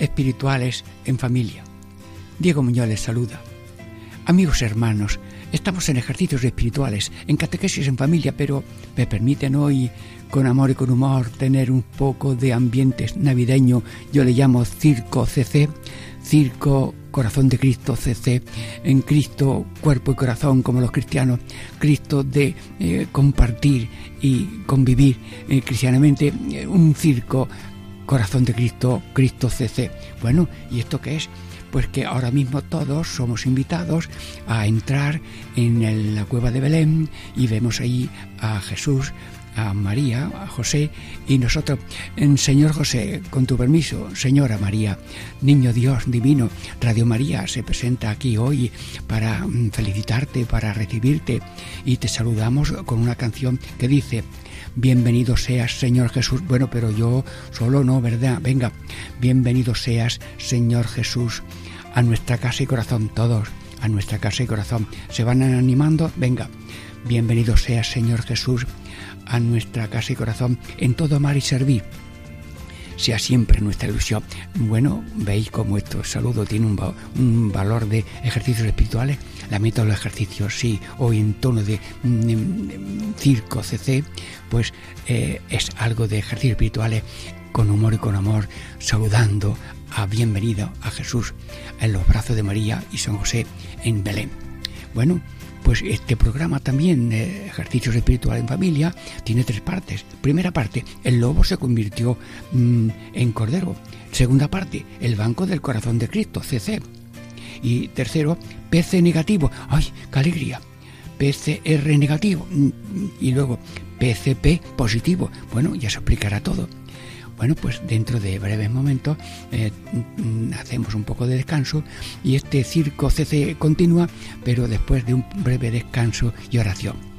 espirituales en familia. Diego Muñoz les saluda. Amigos hermanos, estamos en ejercicios espirituales, en catequesis en familia, pero me permiten hoy, con amor y con humor, tener un poco de ambiente navideño. Yo le llamo Circo CC, Circo Corazón de Cristo CC, en Cristo cuerpo y corazón como los cristianos, Cristo de eh, compartir y convivir eh, cristianamente, eh, un circo Corazón de Cristo, Cristo CC. Bueno, ¿y esto qué es? Pues que ahora mismo todos somos invitados a entrar en la cueva de Belén y vemos ahí a Jesús, a María, a José y nosotros, Señor José, con tu permiso, Señora María, Niño Dios Divino, Radio María se presenta aquí hoy para mm, felicitarte, para recibirte y te saludamos con una canción que dice, bienvenido seas, Señor Jesús. Bueno, pero yo solo no, ¿verdad? Venga, bienvenido seas, Señor Jesús, a nuestra casa y corazón, todos, a nuestra casa y corazón. ¿Se van animando? Venga, bienvenido seas, Señor Jesús, a nuestra casa y corazón, en todo amar y servir sea siempre nuestra ilusión. Bueno, veis cómo esto saludo tiene un, valor de ejercicios espirituales. La meta de los ejercicios, sí, hoy en tono de mm, circo CC, pues eh, es algo de ejercicios espirituales con humor y con amor, saludando a bienvenido a Jesús en los brazos de María y San José en Belén. Bueno, pues este programa también, eh, Ejercicios Espirituales en Familia, tiene tres partes. Primera parte, el lobo se convirtió mm, en cordero. Segunda parte, el Banco del Corazón de Cristo, CC. Y tercero, PC negativo. ¡Ay, qué alegría! PCR negativo. Mm, y luego PCP positivo. Bueno, ya se explicará todo. Bueno, pues dentro de breves momentos eh, mm, hacemos un poco de descanso y este circo CC continúa, pero después de un breve descanso y oración.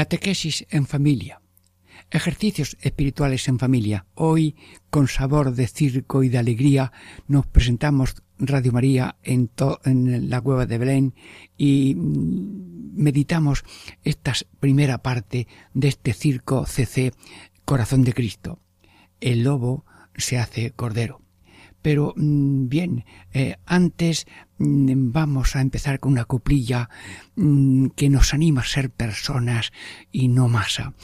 Catequesis en familia. Ejercicios espirituales en familia. Hoy, con sabor de circo y de alegría, nos presentamos Radio María en, en la cueva de Belén y mm, meditamos esta primera parte de este circo CC Corazón de Cristo. El lobo se hace cordero. Pero mm, bien, eh, antes mm, vamos a empezar con una coplilla mm, que nos anima a ser personas y no masa.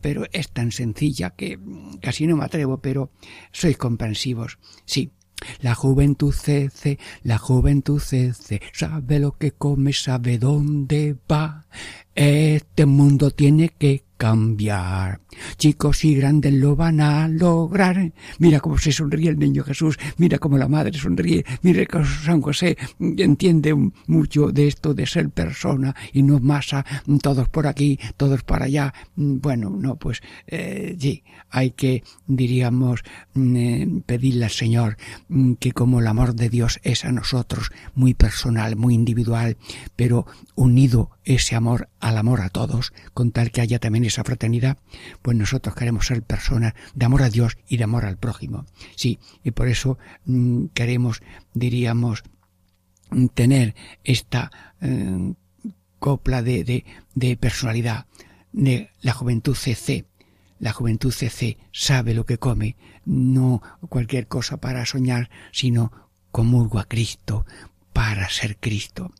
Pero es tan sencilla que casi no me atrevo, pero sois comprensivos. Sí, la juventud cece, la juventud cece, sabe lo que come, sabe dónde va. Este mundo tiene que cambiar. Chicos y grandes lo van a lograr. Mira cómo se sonríe el niño Jesús, mira cómo la madre sonríe, mira cómo San José entiende mucho de esto de ser persona y no masa, todos por aquí, todos para allá. Bueno, no, pues eh, sí, hay que, diríamos, mm, eh, pedirle al Señor mm, que como el amor de Dios es a nosotros muy personal, muy individual, pero unido ese amor al amor a todos, con tal que haya también esa fraternidad, pues nosotros queremos ser personas de amor a Dios y de amor al prójimo. Sí, y por eso mm, queremos, diríamos, tener esta eh, copla de, de, de personalidad la juventud CC. La juventud CC sabe lo que come, no cualquier cosa para soñar, sino comulgo a Cristo para ser Cristo.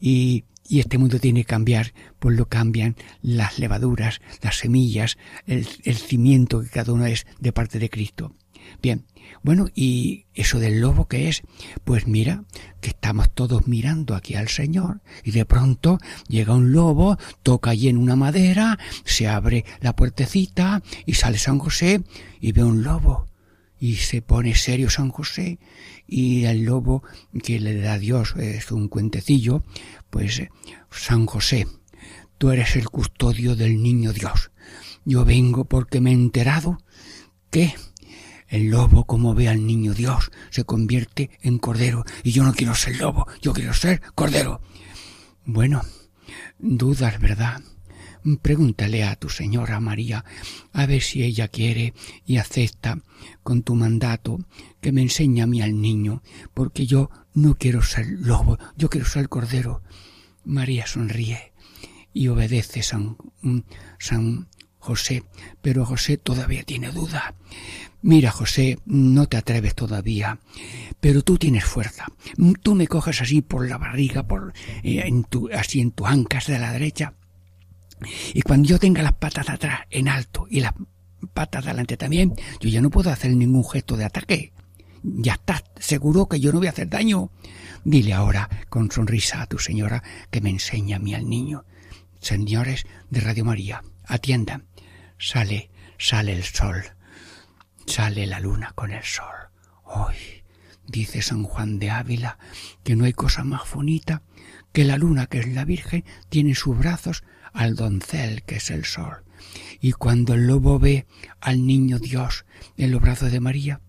Y, y este mundo tiene que cambiar, pues lo cambian las levaduras, las semillas, el, el cimiento que cada uno es de parte de Cristo. Bien, bueno, ¿y eso del lobo qué es? Pues mira, que estamos todos mirando aquí al Señor y de pronto llega un lobo, toca allí en una madera, se abre la puertecita y sale San José y ve un lobo y se pone serio San José y el lobo que le da Dios es un cuentecillo, pues San José, tú eres el custodio del niño Dios. Yo vengo porque me he enterado que el lobo, como ve al niño Dios, se convierte en cordero. Y yo no quiero ser lobo, yo quiero ser cordero. Bueno, dudas, ¿verdad? Pregúntale a tu señora María a ver si ella quiere y acepta con tu mandato que me enseñe a mí al niño, porque yo no quiero ser lobo, yo quiero ser cordero. María sonríe y obedece San, San José, pero José todavía tiene duda. Mira, José, no te atreves todavía, pero tú tienes fuerza. Tú me coges así por la barriga, por eh, en tu, así en tus ancas de la derecha, y cuando yo tenga las patas atrás en alto y las patas delante también, yo ya no puedo hacer ningún gesto de ataque. Ya estás seguro que yo no voy a hacer daño. Dile ahora con sonrisa a tu señora que me enseña a mí al niño. Señores de Radio María, atiendan. Sale, sale el sol sale la luna con el sol. Hoy, dice San Juan de Ávila, que no hay cosa más bonita que la luna, que es la Virgen, tiene en sus brazos al doncel, que es el sol. Y cuando el lobo ve al niño Dios en los brazos de María,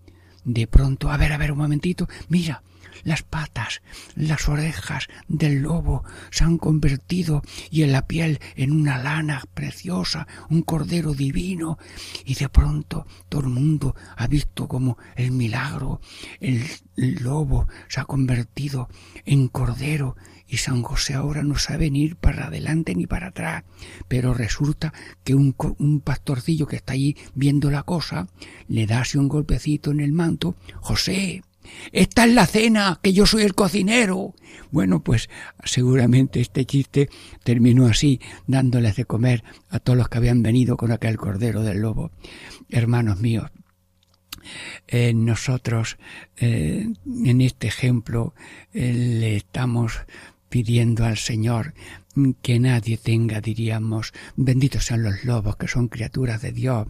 de pronto, a ver, a ver un momentito, mira, las patas, las orejas del lobo se han convertido y en la piel en una lana preciosa, un cordero divino, y de pronto todo el mundo ha visto como el milagro, el lobo se ha convertido en cordero y San José ahora no sabe ni ir para adelante ni para atrás, pero resulta que un, un pastorcillo que está allí viendo la cosa le da un golpecito en el manto, José, esta es la cena, que yo soy el cocinero. Bueno, pues seguramente este chiste terminó así, dándoles de comer a todos los que habían venido con aquel cordero del lobo. Hermanos míos, eh, nosotros eh, en este ejemplo eh, le estamos pidiendo al Señor que nadie tenga, diríamos, benditos sean los lobos, que son criaturas de Dios,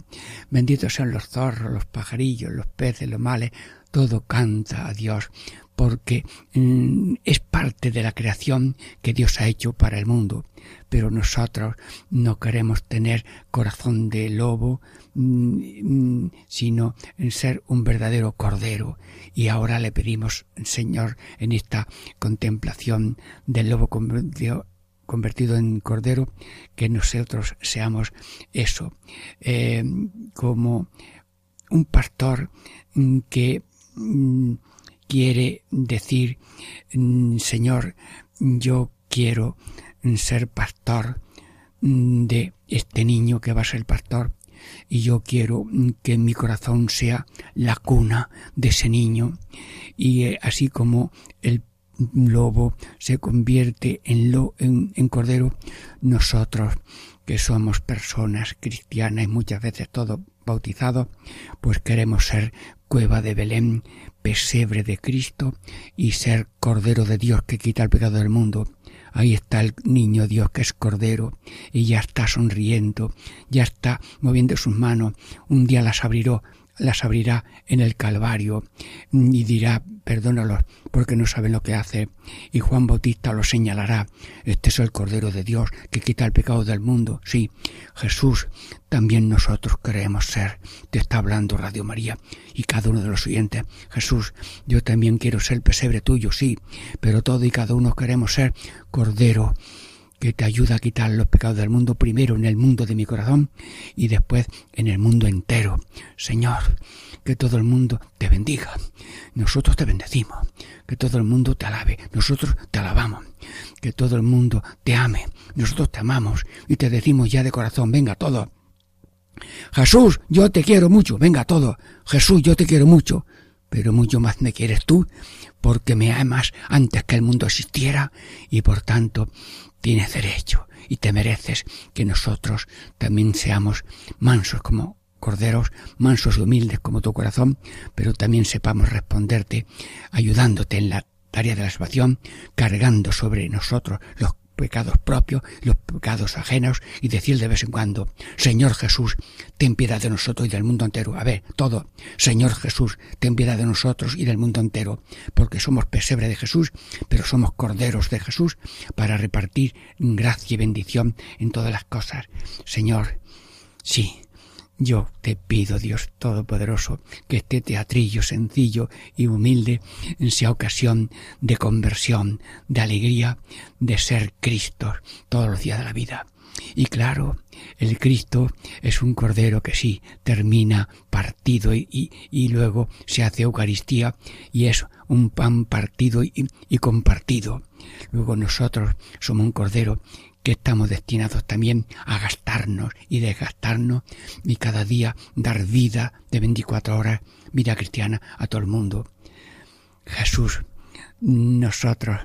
benditos sean los zorros, los pajarillos, los peces, los males, todo canta a Dios porque mm, es parte de la creación que Dios ha hecho para el mundo. Pero nosotros no queremos tener corazón de lobo, mm, sino en ser un verdadero cordero. Y ahora le pedimos, Señor, en esta contemplación del lobo convertido, en cordero, que nosotros seamos eso, eh, como un pastor mm, que Mm, quiere decir, mm, Señor, yo quiero ser pastor mm, de este niño que va a ser pastor y yo quiero que mi corazón sea la cuna de ese niño. Y eh, así como el lobo se convierte en, lo, en, en cordero, nosotros que somos personas cristianas y muchas veces todos bautizados, pues queremos ser cueva de Belén, pesebre de Cristo y ser Cordero de Dios que quita el pecado del mundo. Ahí está el niño Dios que es Cordero y ya está sonriendo, ya está moviendo sus manos. Un día las abriró, las abrirá en el Calvario y dirá, perdónalos porque no saben lo que hace. Y Juan Bautista lo señalará, este es el Cordero de Dios que quita el pecado del mundo. Sí, Jesús, también nosotros queremos ser. Te está hablando Radio María y cada uno de los oyentes. Jesús, yo también quiero ser pesebre tuyo, sí, pero todo y cada uno queremos ser Cordero que te ayuda a quitar los pecados del mundo, primero en el mundo de mi corazón y después en el mundo entero. Señor, que todo el mundo te bendiga. Nosotros te bendecimos. Que todo el mundo te alabe. Nosotros te alabamos. que todo el mundo te ame. Nosotros te amamos y te decimos ya de corazón, venga todo. Jesús, yo te quiero mucho, venga todo. Jesús, yo te quiero mucho, pero mucho más me quieres tú, porque me amas antes que el mundo existiera y por tanto tienes derecho y te mereces que nosotros también seamos mansos como corderos, mansos y humildes como tu corazón, pero también sepamos responderte, ayudándote en la tarea de la salvación, cargando sobre nosotros los pecados propios, los pecados ajenos y decir de vez en cuando, Señor Jesús, ten piedad de nosotros y del mundo entero. A ver, todo, Señor Jesús, ten piedad de nosotros y del mundo entero, porque somos pesebre de Jesús, pero somos corderos de Jesús para repartir gracia y bendición en todas las cosas. Señor, sí, yo te pido, Dios Todopoderoso, que este teatrillo sencillo y humilde sea ocasión de conversión, de alegría, de ser Cristo todos los días de la vida. Y claro, el Cristo es un cordero que sí termina partido y, luego se hace Eucaristía y es un pan partido y, y compartido. Luego nosotros somos un cordero que estamos destinados también a gastarnos y desgastarnos y cada día dar vida de 24 horas, vida cristiana a todo el mundo. Jesús, nosotros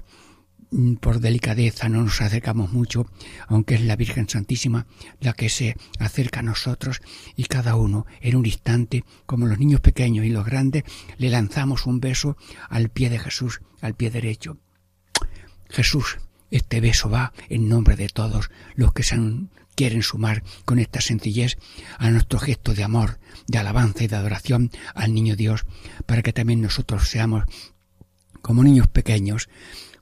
mm, por delicadeza no nos acercamos mucho, aunque es la Virgen Santísima la que se acerca a nosotros y cada uno en un instante, como los niños pequeños y los grandes, le lanzamos un beso al pie de Jesús, al pie derecho. Jesús, este beso va en nombre de todos los que se quieren sumar con esta sencillez a nuestro gesto de amor, de alabanza y de adoración al niño Dios, para que también nosotros seamos como niños pequeños,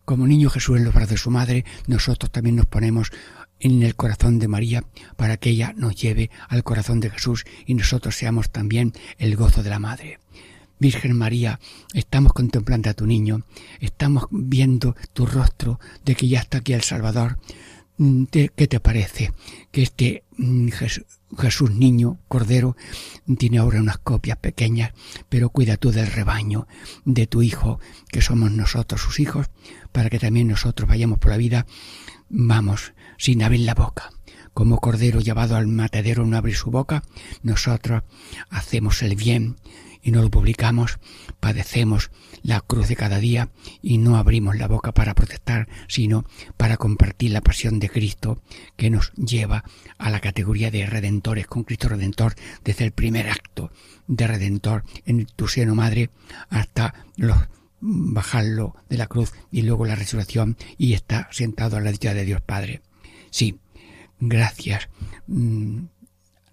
como niño Jesús en los brazos de su madre, nosotros también nos ponemos en el corazón de María para que ella nos lleve al corazón de Jesús y nosotros seamos también el gozo de la madre. Virgen María, estamos contemplando a tu niño, estamos viendo tu rostro de que ya está aquí el Salvador. Mm, ¿Qué te parece? Que este mm, Jesús, niño, cordero, tiene ahora unas copias pequeñas, pero cuida tú del rebaño, de tu hijo, que somos nosotros sus hijos, para que también nosotros vayamos por la vida, vamos, sin abrir la boca. Como cordero llevado al matadero no abrir su boca, nosotros hacemos el bien y no lo publicamos, padecemos la cruz de cada día y no abrimos la boca para protestar, sino para compartir la pasión de Cristo que nos lleva a la categoría de redentores con Cristo Redentor desde el primer acto de Redentor en tu seno madre hasta los bajarlo de la cruz y luego la resurrección y está sentado a la dicha de Dios Padre. Sí, gracias. Mm,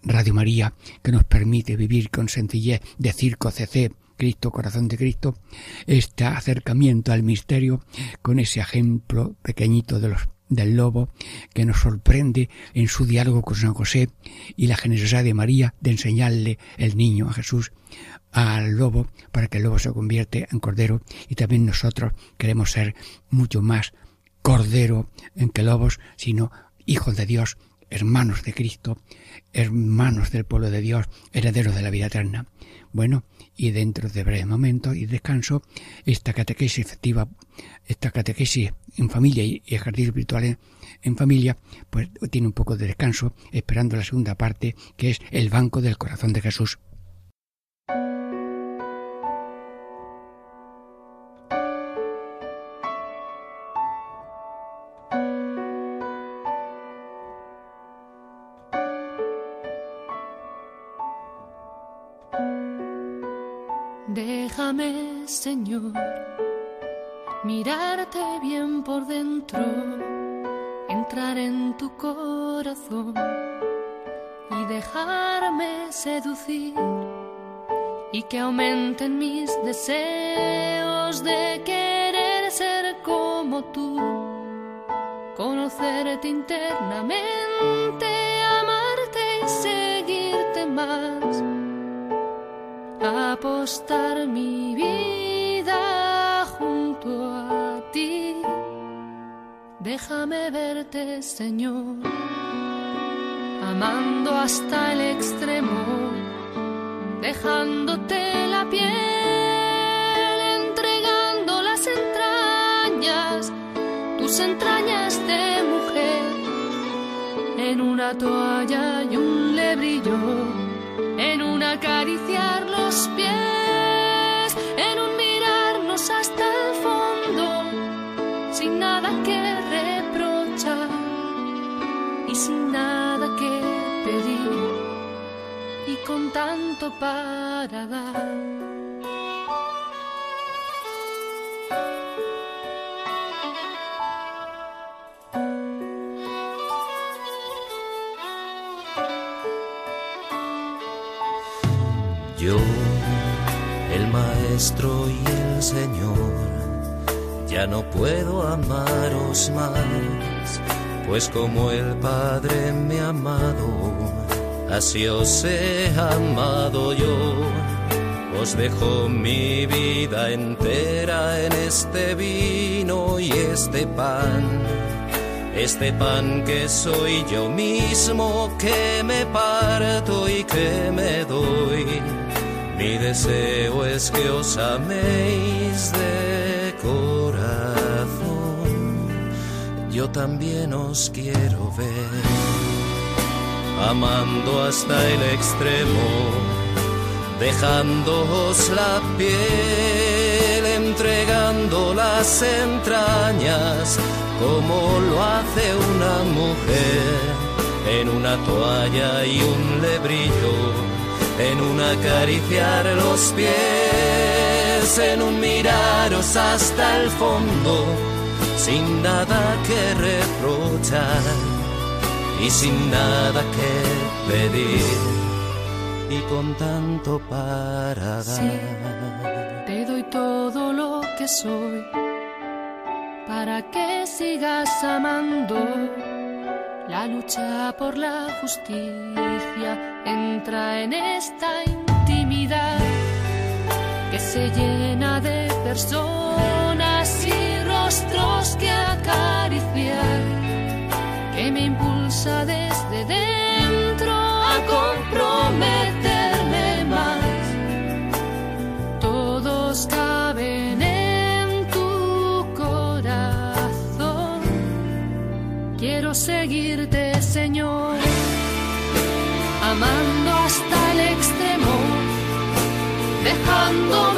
Radio María, que nos permite vivir con sencillez de circo CC, Cristo, corazón de Cristo, este acercamiento al misterio con ese ejemplo pequeñito de los, del lobo que nos sorprende en su diálogo con San José y la generosidad de María de enseñarle el niño a Jesús al lobo para que el lobo se convierte en cordero y también nosotros queremos ser mucho más cordero en que lobos, sino hijos de Dios, hermanos de Cristo, hermanos del pueblo de Dios, herederos de la vida eterna. Bueno, y dentro de breve momento y descanso, esta catequesis efectiva, esta catequesis en familia y ejercicio espiritual en, familia, pues tiene un poco de descanso, esperando la segunda parte, que es el banco del corazón de Jesús. Señor, mirarte bien por dentro, entrar en tu corazón y dejarme seducir y que aumenten mis deseos de querer ser como tú, conocerte internamente, amarte y seguirte más, apostar mi vida Déjame verte, Señor, amando hasta el extremo, dejándote la piel, entregando las entrañas, tus entrañas de mujer, en una toalla y un lebrillo, en un acariciar los pies, con tanto para dar. Yo, el Maestro y el Señor, ya no puedo amaros más, pues como el Padre me ha amado, así os he amado yo. Os dejo mi vida entera en este vino y este pan este pan que soy yo mismo, que me parto y que me doy. Mi deseo es que os améis de corazón. Yo también os quiero ver, amando hasta el extremo, dejándoos la piel, entregando las entrañas como lo hace una mujer en una toalla y un lebrillo, en un acariciar los pies, en un miraros hasta el fondo, sin nada que reprochar y sin nada que pedir y con tanto para dar. te doy todo lo que soy para que sigas amando. La lucha por la justicia entra en esta intimidad que se llena de personas y rostros que acariciar, que me impulsa desde dentro a comprometerme más. Todos caben en tu corazón. Quiero seguirte, Señor, amando hasta el extremo, dejándome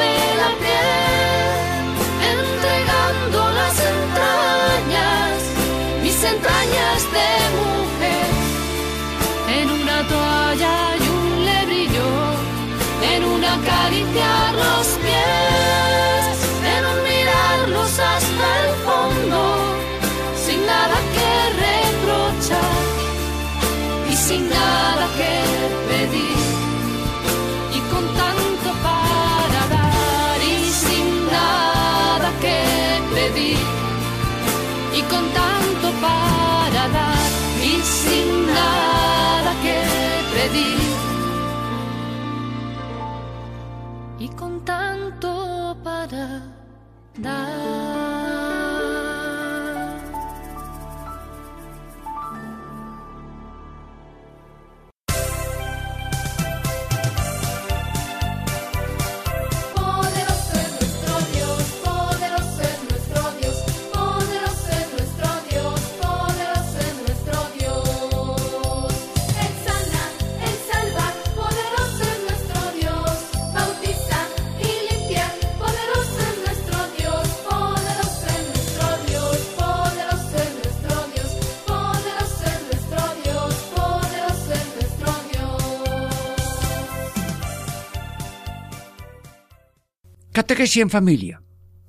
Catequesis en familia.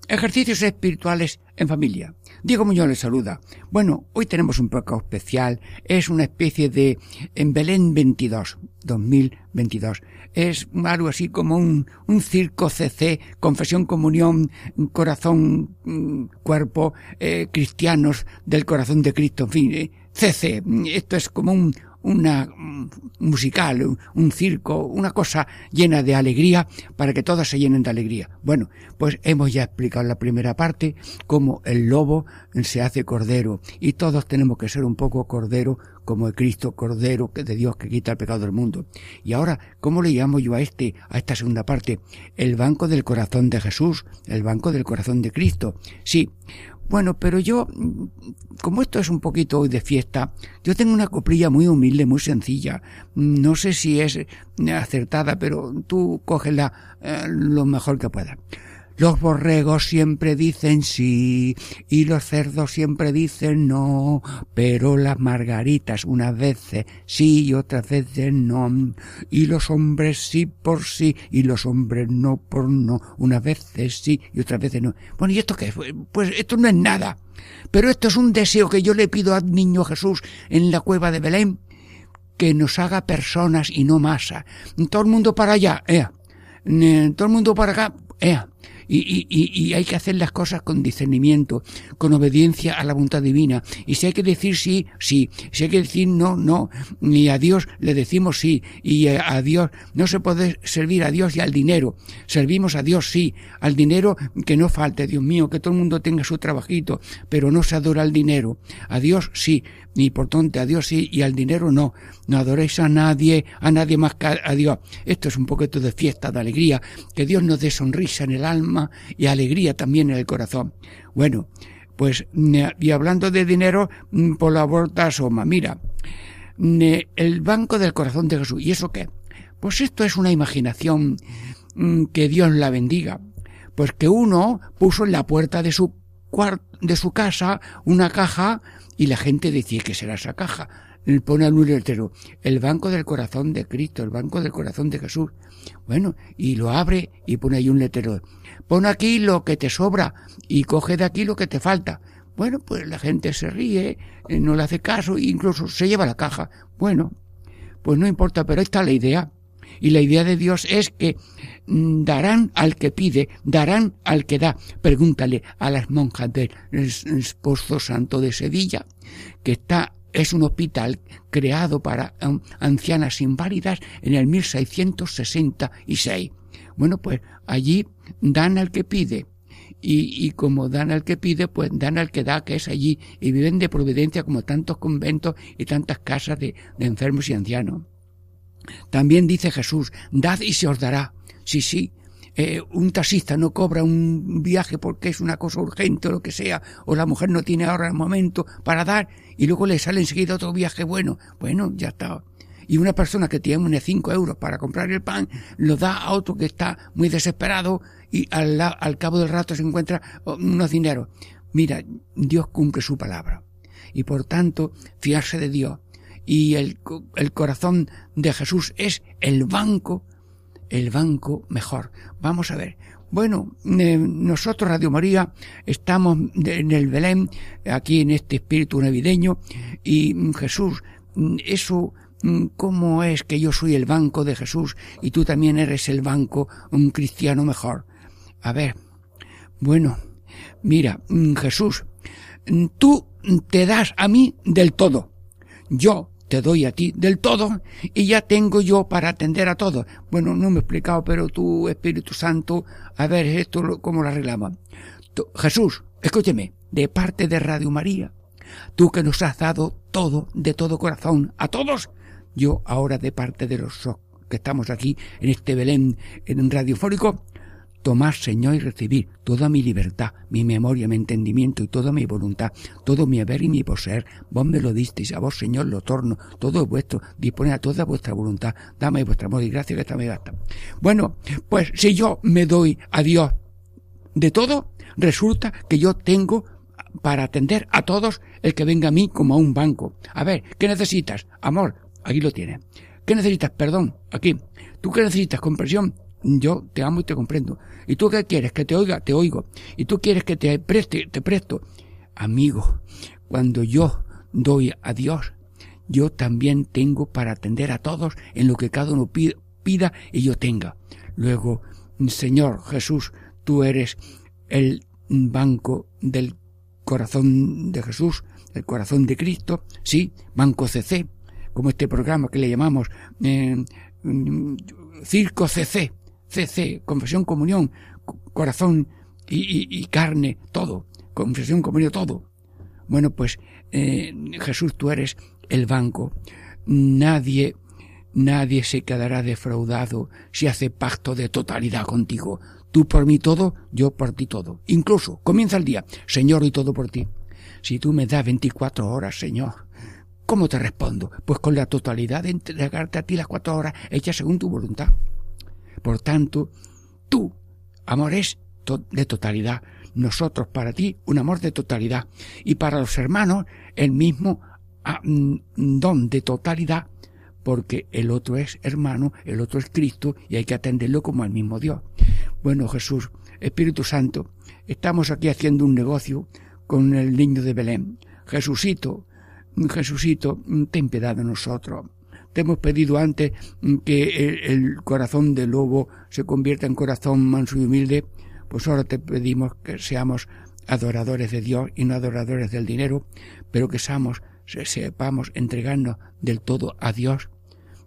Ejercicios espirituales en familia. Diego Muñoz les saluda. Bueno, hoy tenemos un poco especial. Es una especie de en Belén 22, 2022. Es algo así como un, un circo CC, confesión, comunión, corazón, mm, cuerpo, eh, cristianos del corazón de Cristo, en fin, eh, CC. Esto es como un, una mm, musical, un, circo, una cosa llena de alegría para que todas se llenen de alegría. Bueno, pues hemos ya explicado en la primera parte cómo el lobo se hace cordero y todos tenemos que ser un poco cordero como el Cristo cordero de Dios que quita el pecado del mundo. Y ahora, ¿cómo le llamo yo a este, a esta segunda parte? El banco del corazón de Jesús, el banco del corazón de Cristo. Sí, Bueno, pero yo, como esto es un poquito hoy de fiesta, yo tengo una coprilla muy humilde, muy sencilla. No sé si es acertada, pero tú cógela eh, lo mejor que puedas. Los borregos siempre dicen sí y los cerdos siempre dicen no, pero las margaritas unas veces sí y otras veces no, y los hombres sí por sí y los hombres no por no, unas veces sí y otras veces no. Bueno, ¿y esto qué es? Pues esto no es nada, pero esto es un deseo que yo le pido al niño Jesús en la cueva de Belén, que nos haga personas y no masa. Todo el mundo para allá, ea. Todo el mundo para acá, ea y, y, y, hay que hacer las cosas con discernimiento, con obediencia a la voluntad divina. Y si hay que decir sí, sí. Si hay que decir no, no. Ni a Dios le decimos sí. Y a Dios no se puede servir a Dios y al dinero. Servimos a Dios sí. Al dinero que no falte, Dios mío, que todo el mundo tenga su trabajito, pero no se adora al dinero. A Dios sí ni por tonte a Dios sí y al dinero no. No adoréis a nadie, a nadie más que a Dios. Esto es un poquito de fiesta, de alegría, que Dios nos dé sonrisa en el alma y alegría también en el corazón. Bueno, pues, y hablando de dinero, mm, por la vuelta asoma. Mira, el banco del corazón de Jesús. ¿Y eso qué? Pues esto es una imaginación mm, que Dios la bendiga. Pues que uno puso en la puerta de su de su casa una caja y la gente decía que será esa caja. Pone un letrero, el banco del corazón de Cristo, el banco del corazón de Jesús. Bueno, y lo abre y pone ahí un letrero. Pon aquí lo que te sobra y coge de aquí lo que te falta. Bueno, pues la gente se ríe, eh, no le hace caso, incluso se lleva la caja. Bueno, pues no importa, pero ahí está la idea. Y la idea de Dios es que mm, darán al que pide, darán al que da. Pregúntale a las monjas del Pozo Santo de Sevilla, que está es un hospital creado para ancianas inválidas en el 1666. Bueno, pues allí dan al que pide. Y, y, como dan al que pide, pues dan al que da, que es allí, y viven de providencia como tantos conventos y tantas casas de, de enfermos y ancianos. También dice Jesús, dad y se os dará. Sí, sí. Eh, un taxista no cobra un viaje porque es una cosa urgente o lo que sea, o la mujer no tiene ahora el momento para dar y luego le sale enseguida otro viaje bueno. Bueno, ya está. Y una persona que tiene cinco euros para comprar el pan, lo da a otro que está muy desesperado y al, al cabo del rato se encuentra oh, unos dineros. Mira, Dios cumple su palabra. Y por tanto, fiarse de Dios y el, el corazón de Jesús es el banco, el banco mejor. Vamos a ver. Bueno, eh, nosotros, Radio María, estamos en el Belén, aquí en este espíritu navideño, y mm, Jesús, mm, eso, mm, ¿cómo es que yo soy el banco de Jesús y tú también eres el banco, un cristiano mejor? A ver, bueno, mira, Jesús, tú te das a mí del todo. Yo te doy a ti del todo y ya tengo yo para atender a todos. Bueno, no me he explicado, pero tú, Espíritu Santo, a ver esto cómo lo arreglamos. Jesús, escúcheme, de parte de Radio María, tú que nos has dado todo de todo corazón a todos, yo ahora de parte de los que estamos aquí en este Belén en radiofónico, tomar, Señor, y recibir toda mi libertad, mi memoria, mi entendimiento y toda mi voluntad, todo mi haber y mi poseer. Vos me lo disteis, a vos, Señor, lo torno, todo es vuestro, dispone a toda vuestra voluntad, dame vuestra amor y gracia que esta me basta. Bueno, pues si yo me doy a Dios de todo, resulta que yo tengo para atender a todos el que venga a mí como a un banco. A ver, ¿qué necesitas? Amor, aquí lo tienes. ¿Qué necesitas? Perdón, aquí. ¿Tú qué necesitas? Comprensión, yo te amo y te comprendo. ¿Y tú qué quieres? Que te oiga, te oigo. ¿Y tú quieres que te preste, te presto? Amigo, cuando yo doy a Dios, yo también tengo para atender a todos en lo que cada uno pida y yo tenga. Luego, Señor Jesús, tú eres el banco del corazón de Jesús, el corazón de Cristo, sí, Banco CC, como este programa que le llamamos eh, Circo CC, CC, confesión, comunión, corazón y, carne, todo, confesión, comunión, todo. Bueno, pues eh, Jesús, tú eres el banco. Nadie, nadie se quedará defraudado si hace pacto de totalidad contigo. Tú por mí todo, yo por ti todo. Incluso, comienza el día, Señor, y todo por ti. Si tú me das 24 horas, Señor, ¿cómo te respondo? Pues con la totalidad de entregarte a ti las cuatro horas hechas según tu voluntad. Por tanto, tú, amor es de totalidad. Nosotros para ti un amor de totalidad. Y para los hermanos el mismo ah, mm, don de totalidad porque el otro es hermano, el otro es Cristo y hay que atenderlo como al mismo Dios. Bueno, Jesús, Espíritu Santo, estamos aquí haciendo un negocio con el niño de Belén. Jesucito, Jesucito, ten piedad de nosotros. Te hemos pedido antes que el, corazón del lobo se convierta en corazón manso y humilde, pues ahora te pedimos que seamos adoradores de Dios y no adoradores del dinero, pero que seamos, sepamos entregarnos del todo a Dios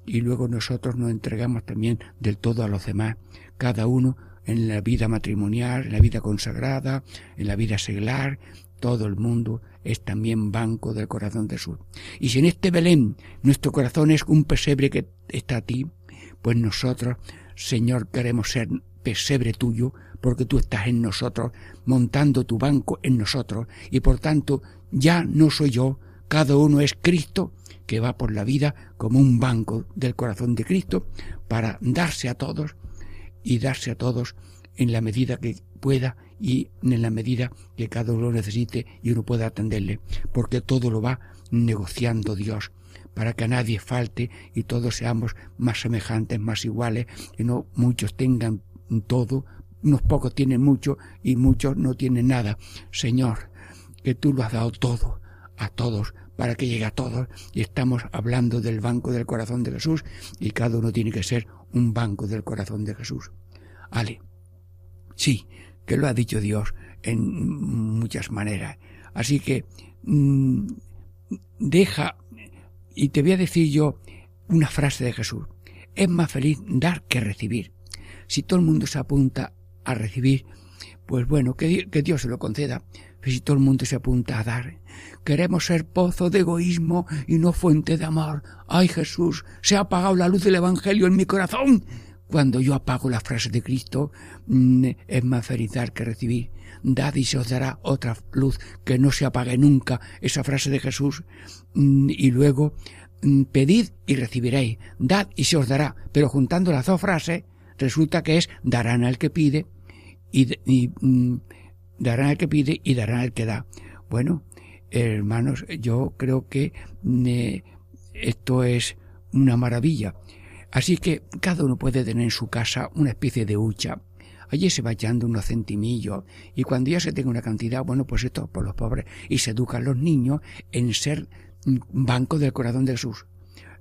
y luego nosotros nos entregamos también del todo a los demás, cada uno en la vida matrimonial, en la vida consagrada, en la vida seglar, todo el mundo es también banco del corazón de Jesús. Y si en este Belén nuestro corazón es un pesebre que está a ti, pues nosotros, Señor, queremos ser pesebre tuyo, porque tú estás en nosotros, montando tu banco en nosotros, y por tanto ya no soy yo, cada uno es Cristo, que va por la vida como un banco del corazón de Cristo para darse a todos y darse a todos en la medida que pueda y en la medida que cada uno lo necesite y uno pueda atenderle, porque todo lo va negociando Dios para que a nadie falte y todos seamos más semejantes, más iguales, y no muchos tengan todo, unos pocos tienen mucho y muchos no tienen nada. Señor, que tú lo has dado todo a todos para que llegue a todos y estamos hablando del banco del corazón de Jesús y cada uno tiene que ser un banco del corazón de Jesús. Ale. Sí, que lo ha dicho Dios en muchas maneras. Así que mm, deja, y te voy a decir yo una frase de Jesús. Es más feliz dar que recibir. Si todo el mundo se apunta a recibir, pues bueno, que, que Dios se lo conceda. Si todo el mundo se apunta a dar, Queremos ser pozo de egoísmo y no fuente de amor. Ay Jesús, se ha apagado la luz del Evangelio en mi corazón. Cuando yo apago la frase de Cristo, mm, es más feliz dar que recibir. Dad y se os dará otra luz que no se apague nunca, esa frase de Jesús. Mm, y luego, mm, pedid y recibiréis. Dad y se os dará. Pero juntando las dos frases, resulta que es darán al que pide y, y darán al que pide y darán al que da. Bueno, hermanos, yo creo que eh, esto es una maravilla. Así que cada uno puede tener en su casa una especie de hucha. Allí se va echando unos centimillos y cuando ya se tenga una cantidad, bueno, pues esto por los pobres y se educan los niños en ser banco del corazón de Jesús.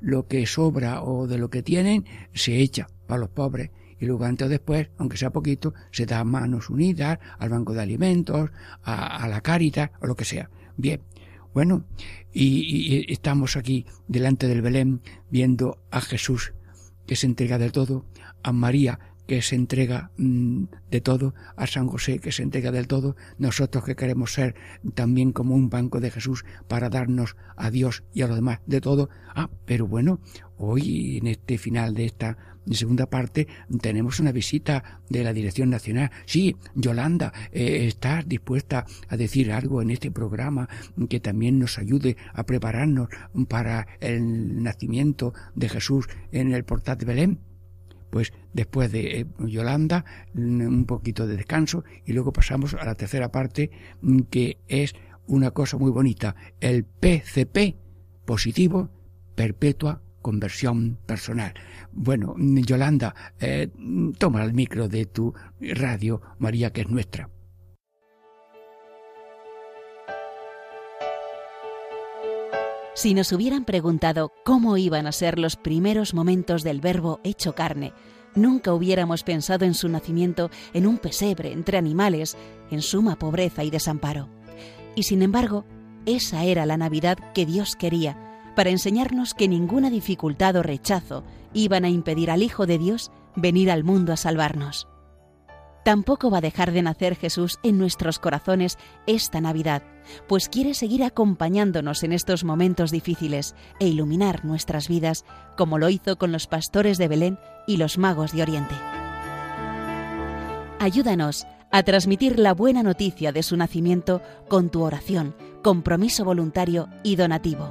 Lo que sobra o de lo que tienen se echa para los pobres y luego antes o después, aunque sea poquito, se da manos unidas al banco de alimentos, a, a la carita o lo que sea. Bien, bueno, y, estamos aquí delante del Belén viendo a Jesús que se entrega del todo, a María que se entrega mm, de todo, a San José que se entrega del todo, nosotros que queremos ser también como un banco de Jesús para darnos a Dios y a los demás de todo. Ah, pero bueno, hoy en este final de esta segunda parte tenemos una visita de la Dirección Nacional. Sí, Yolanda, eh, ¿estás dispuesta a decir algo en este programa que también nos ayude a prepararnos para el nacimiento de Jesús en el portal de Belén? Pues después de eh, Yolanda, un poquito de descanso y luego pasamos a la tercera parte que es una cosa muy bonita, el PCP positivo perpetua conversión personal. Bueno, Yolanda, eh, toma el micro de tu radio, María, que es nuestra. Si nos hubieran preguntado cómo iban a ser los primeros momentos del verbo hecho carne, nunca hubiéramos pensado en su nacimiento en un pesebre entre animales, en suma pobreza y desamparo. Y sin embargo, esa era la Navidad que Dios quería, para enseñarnos que ninguna dificultad o rechazo iban a impedir al Hijo de Dios venir al mundo a salvarnos. Tampoco va a dejar de nacer Jesús en nuestros corazones esta Navidad, pues quiere seguir acompañándonos en estos momentos difíciles e iluminar nuestras vidas, como lo hizo con los pastores de Belén y los magos de Oriente. Ayúdanos a transmitir la buena noticia de su nacimiento con tu oración, compromiso voluntario y donativo.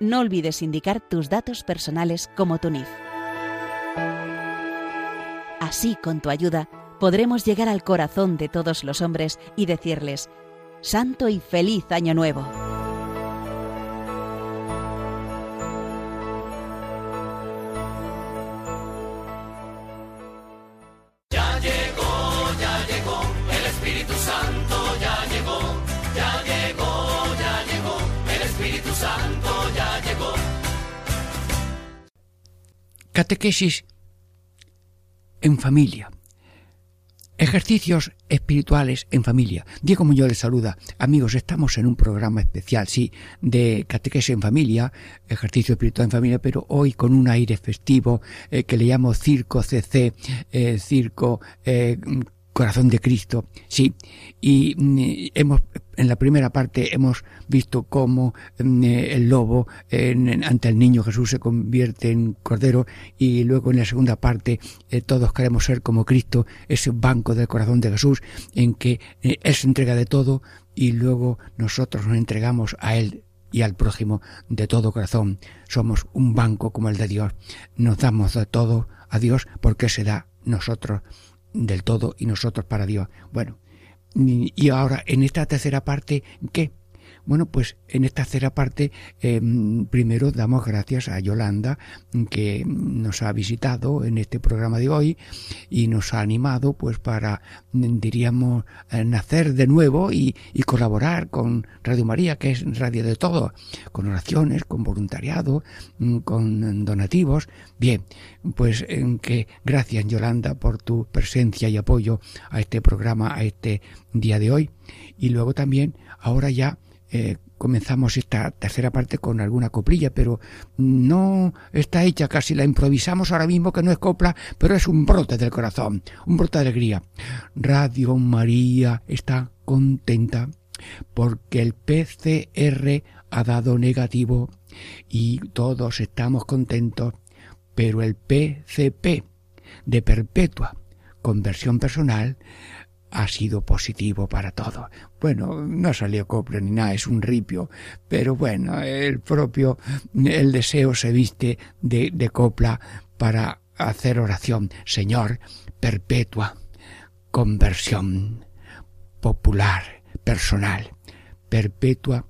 no olvides indicar tus datos personales como tu NIF. Así, con tu ayuda, podremos llegar al corazón de todos los hombres y decirles, Santo y feliz Año Nuevo. Catequesis en familia. Ejercicios espirituales en familia. Diego Muñoz les saluda. Amigos, estamos en un programa especial, sí, de catequesis en familia, ejercicio espiritual en familia, pero hoy con un aire festivo eh, que le llamo Circo CC, eh, Circo eh, Corazón de Cristo, sí. Y mm, hemos, en la primera parte hemos visto cómo mm, el lobo en- ante el niño Jesús se convierte en cordero y luego en la segunda parte eh, todos queremos ser como Cristo, ese banco del corazón de Jesús en que eh, Él se entrega de todo y luego nosotros nos entregamos a Él y al prójimo de todo corazón. Somos un banco como el de Dios. Nos damos de todo a Dios porque se da nosotros del todo y nosotros para Dios. Bueno, y ahora en esta tercera parte, ¿qué? Bueno, pues en esta tercera parte, eh, primero damos gracias a Yolanda, que nos ha visitado en este programa de hoy y nos ha animado, pues, para, mm, diríamos, eh, nacer de nuevo y, y colaborar con Radio María, que es radio de todo, con oraciones, con voluntariado, mm, con donativos. Bien, pues que gracias Yolanda por tu presencia y apoyo a este programa, a este día de hoy. Y luego también, ahora ya eh, comenzamos esta tercera parte con alguna coplilla, pero no está hecha, casi la improvisamos ahora mismo, que no es copla, pero es un brote del corazón, un brote de alegría. Radio María está contenta porque el PCR ha dado negativo y todos estamos contentos, pero el PCP de perpetua conversión personal ha sido positivo para todos. Bueno, no salió copla ni nada, es un ripio, pero bueno, el propio, el deseo se viste de, de copla para hacer oración. Señor, perpetua conversión popular, personal, perpetua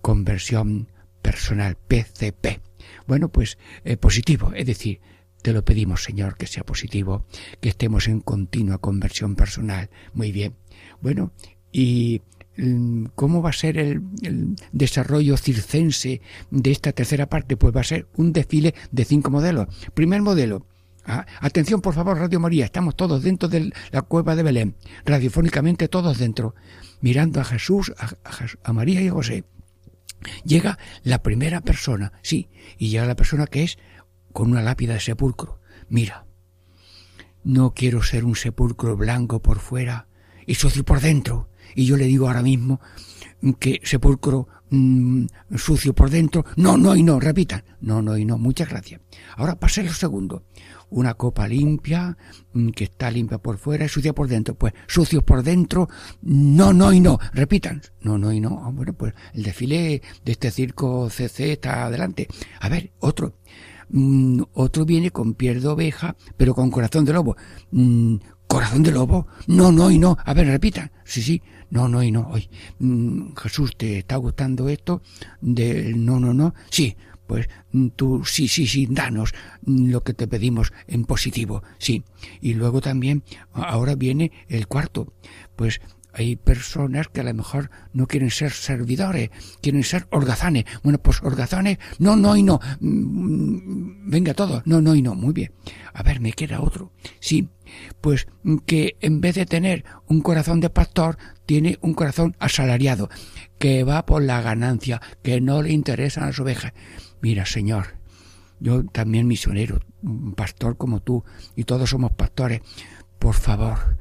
conversión personal, PCP. Bueno, pues eh, positivo, es decir, te lo pedimos, Señor, que sea positivo, que estemos en continua conversión personal. Muy bien. Bueno, y mm, ¿cómo va a ser el, desarrollo circense de esta tercera parte? Pues va a ser un desfile de cinco modelos. Primer modelo, Ah, atención, por favor, Radio María, estamos todos dentro de la cueva de Belén, radiofónicamente todos dentro, mirando a Jesús, a, a Jes- a María y a José. Llega la primera persona, sí, y llega la persona que es con una lápida de sepulcro. Mira, no quiero ser un sepulcro blanco por fuera y sucio por dentro. Y yo le digo ahora mismo que sepulcro mm, sucio por dentro. No, no y no, repitan. No, no y no, muchas gracias. Ahora pasé lo segundo. Una copa limpia, que está limpia por fuera y sucia por dentro. Pues sucio por dentro, no, no y no. Repitan. No, no y no. Bueno, pues el desfile de este circo CC está adelante. A ver, otro. Mm, otro viene con piel de oveja, pero con corazón de lobo. Mm, ¿Corazón de lobo? No, no y no. A ver, repitan. Sí, sí. No, no y no. Mm, Jesús, ¿te está gustando esto? Del no, no, no. Sí. Pues tú, sí, sí, sí, danos lo que te pedimos en positivo. Sí. Y luego también, ahora viene el cuarto. Pues hay personas que a lo mejor no quieren ser servidores, quieren ser holgazanes. Bueno, pues holgazanes, no, no y no. Mm, Venga todo, no, no y no. Muy bien. A ver, me queda otro. Sí, pues que en vez de tener un corazón de pastor, tiene un corazón asalariado, que va por la ganancia, que no le interesan las ovejas. Mira, Señor, yo también misionero, un pastor como tú, y todos somos pastores. Por favor,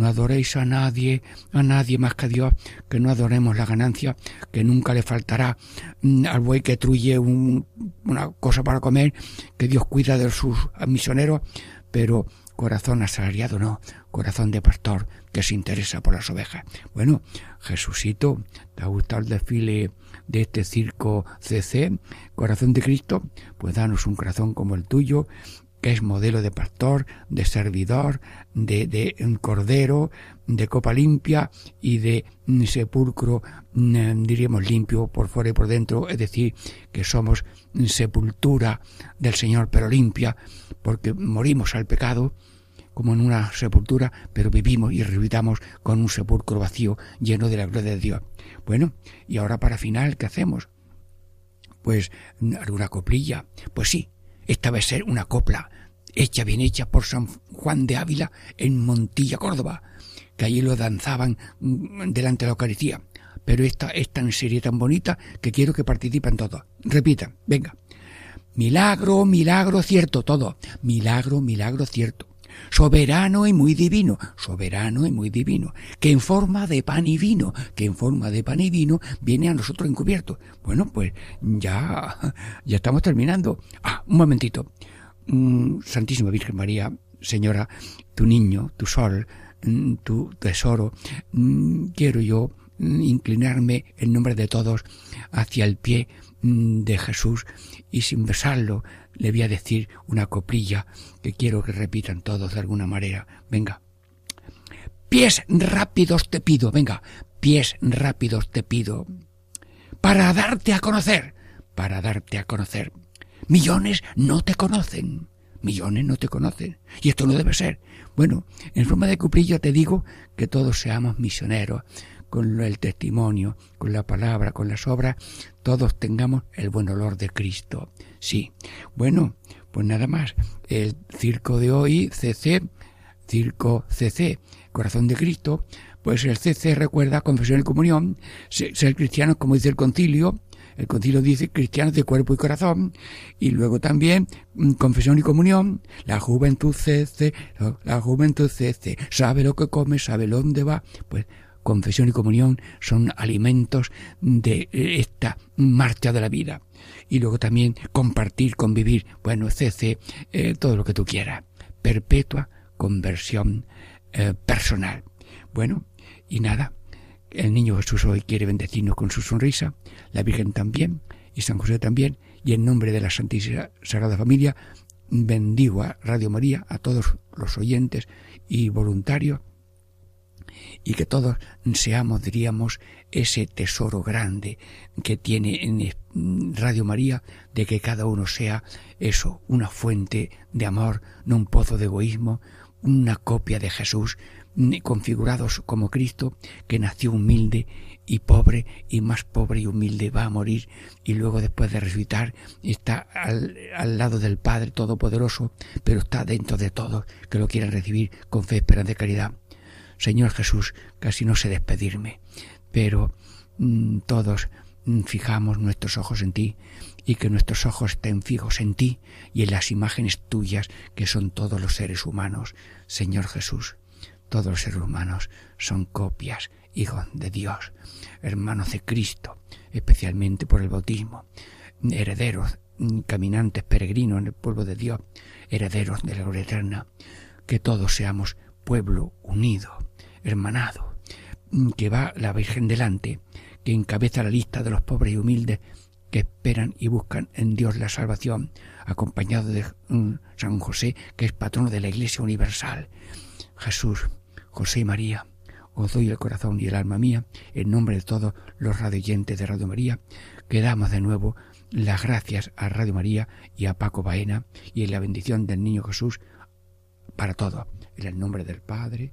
no adoréis a nadie, a nadie más que a Dios, que no adoremos la ganancia, que nunca le faltará mm, al buey que truye un- una cosa para comer, que Dios cuida de sus misioneros, pero corazón asalariado no, corazón de pastor que se interesa por las ovejas. Bueno, Jesucito, ¿te ha gustado el desfile de este circo CC, Corazón de Cristo? Pues danos un corazón como el tuyo, que es modelo de pastor, de servidor, de, de mm, cordero, de copa limpia y de mm, sepulcro, mm, diríamos limpio por fuera y por dentro, es decir, que somos mm, sepultura del Señor, pero limpia, porque morimos al pecado, como en una sepultura, pero vivimos y resucitamos con un sepulcro vacío lleno de la gloria de Dios. Bueno, y ahora para final, ¿qué hacemos? Pues alguna coplilla. Pues sí, esta va a ser una copla hecha bien hecha por San Juan de Ávila en Montilla, Córdoba, que allí lo danzaban mm, delante de la Eucaristía. Pero esta es tan seria, tan bonita, que quiero que participen todos. Repitan, venga. Milagro, milagro cierto, todo. Milagro, milagro cierto. Soberano y muy divino, soberano y muy divino, que en forma de pan y vino, que en forma de pan y vino viene a nosotros encubierto. Bueno, pues ya, ya estamos terminando. Ah, un momentito. Mm, Santísima Virgen María, Señora, tu niño, tu sol, mm, tu tesoro, mm, quiero yo inclinarme en nombre de todos hacia el pie mm, de Jesús y sin besarlo le voy a decir una coplilla que quiero que repitan todos de alguna manera. Venga. Pies rápidos te pido, venga, pies rápidos te pido, para darte a conocer, para darte a conocer. Millones no te conocen, millones no te conocen, y esto no debe ser. Bueno, en forma de cuplilla te digo que todos seamos misioneros, con el testimonio, con la palabra, con las obras, todos tengamos el buen olor de Cristo. Sí. Bueno, pues nada más. El circo de hoy, CC, circo CC, Corazón de Cristo, pues el CC recuerda confesión y comunión, se- ser cristianos como dice el concilio, el concilio dice cristianos de cuerpo y corazón, y luego también mm, confesión y comunión, la juventud CC, la juventud CC, sabe lo que come, sabe dónde va, pues confesión y comunión son alimentos de eh, esta marcha de la vida. Y luego también compartir, convivir, bueno, CC, eh, todo lo que tú quieras. Perpetua conversión eh, personal. Bueno, y nada, el niño Jesús hoy quiere bendecirnos con su sonrisa, la Virgen también, y San José también, y en nombre de la Santísima Sagrada Familia, bendigo a Radio María, a todos los oyentes y voluntarios, y que todos seamos, diríamos, ese tesoro grande que tiene en Radio María, de que cada uno sea eso, una fuente de amor, no un pozo de egoísmo, una copia de Jesús, mm, configurados como Cristo, que nació humilde y pobre, y más pobre y humilde va a morir, y luego después de resucitar está al, al lado del Padre Todopoderoso, pero está dentro de todos que lo quieren recibir con fe, esperanza y caridad. Señor Jesús, casi no sé despedirme, pero mm, todos mm, fijamos nuestros ojos en ti y que nuestros ojos estén fijos en ti y en las imágenes tuyas que son todos los seres humanos. Señor Jesús, todos los seres humanos son copias, hijos de Dios, hermanos de Cristo, especialmente por el bautismo, herederos, mm, caminantes, peregrinos en el pueblo de Dios, herederos de la gloria eterna, que todos seamos pueblo unido, hermanado, mm, que va la Virgen delante, que encabeza la lista de los pobres y humildes que esperan y buscan en Dios la salvación, acompañado de mm, San José, que es patrono de la Iglesia Universal. Jesús, José y María, os doy el corazón y el alma mía, en nombre de todos los radioyentes de Radio María, que damos de nuevo las gracias a Radio María y a Paco Baena y en la bendición del Niño Jesús para todos, en el nombre del Padre